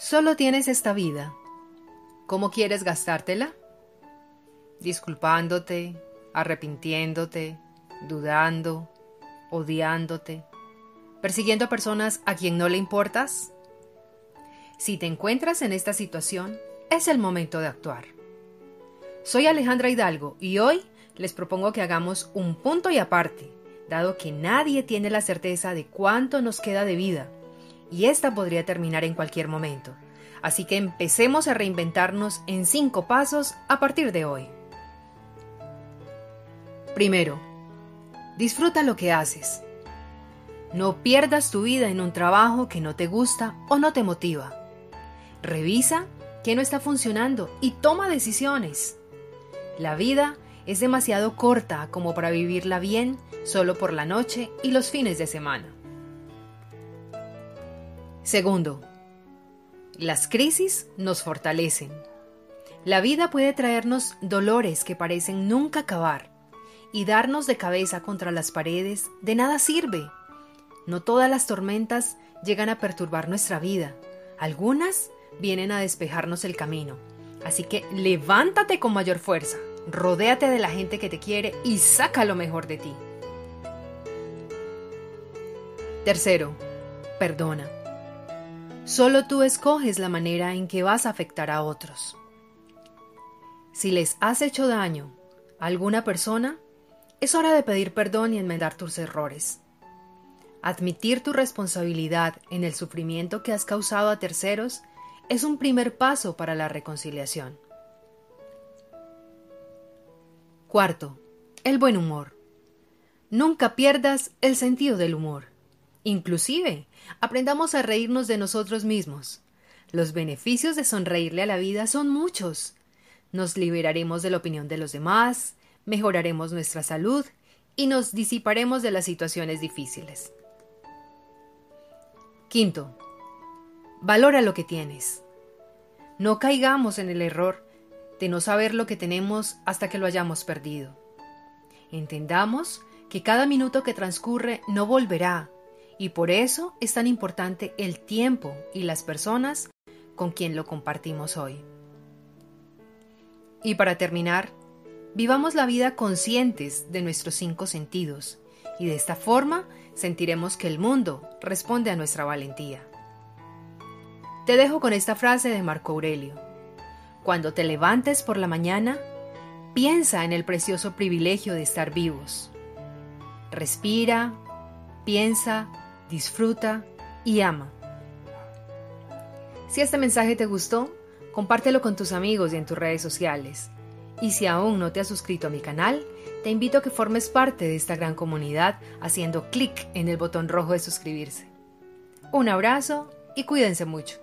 Solo tienes esta vida. ¿Cómo quieres gastártela? Disculpándote, arrepintiéndote, dudando, odiándote, persiguiendo a personas a quien no le importas. Si te encuentras en esta situación, es el momento de actuar. Soy Alejandra Hidalgo y hoy les propongo que hagamos un punto y aparte, dado que nadie tiene la certeza de cuánto nos queda de vida y esta podría terminar en cualquier momento. Así que empecemos a reinventarnos en cinco pasos a partir de hoy. Primero, disfruta lo que haces. No pierdas tu vida en un trabajo que no te gusta o no te motiva. Revisa qué no está funcionando y toma decisiones. La vida es demasiado corta como para vivirla bien solo por la noche y los fines de semana. Segundo, las crisis nos fortalecen. La vida puede traernos dolores que parecen nunca acabar y darnos de cabeza contra las paredes de nada sirve. No todas las tormentas llegan a perturbar nuestra vida. Algunas vienen a despejarnos el camino. Así que levántate con mayor fuerza, rodéate de la gente que te quiere y saca lo mejor de ti. Tercero, perdona. Solo tú escoges la manera en que vas a afectar a otros. Si les has hecho daño a alguna persona, es hora de pedir perdón y enmendar tus errores. Admitir tu responsabilidad en el sufrimiento que has causado a terceros es un primer paso para la reconciliación. Cuarto, el buen humor. Nunca pierdas el sentido del humor. Inclusive, aprendamos a reírnos de nosotros mismos. Los beneficios de sonreírle a la vida son muchos. Nos liberaremos de la opinión de los demás, mejoraremos nuestra salud y nos disiparemos de las situaciones difíciles. Quinto, valora lo que tienes. No caigamos en el error de no saber lo que tenemos hasta que lo hayamos perdido. Entendamos que cada minuto que transcurre no volverá y por eso es tan importante el tiempo y las personas con quien lo compartimos hoy. Y para terminar, vivamos la vida conscientes de nuestros cinco sentidos y de esta forma sentiremos que el mundo responde a nuestra valentía. Te dejo con esta frase de Marco Aurelio. Cuando te levantes por la mañana, piensa en el precioso privilegio de estar vivos. Respira, piensa, disfruta y ama. Si este mensaje te gustó, compártelo con tus amigos y en tus redes sociales. Y si aún no te has suscrito a mi canal, te invito a que formes parte de esta gran comunidad haciendo clic en el botón rojo de suscribirse. Un abrazo y cuídense mucho.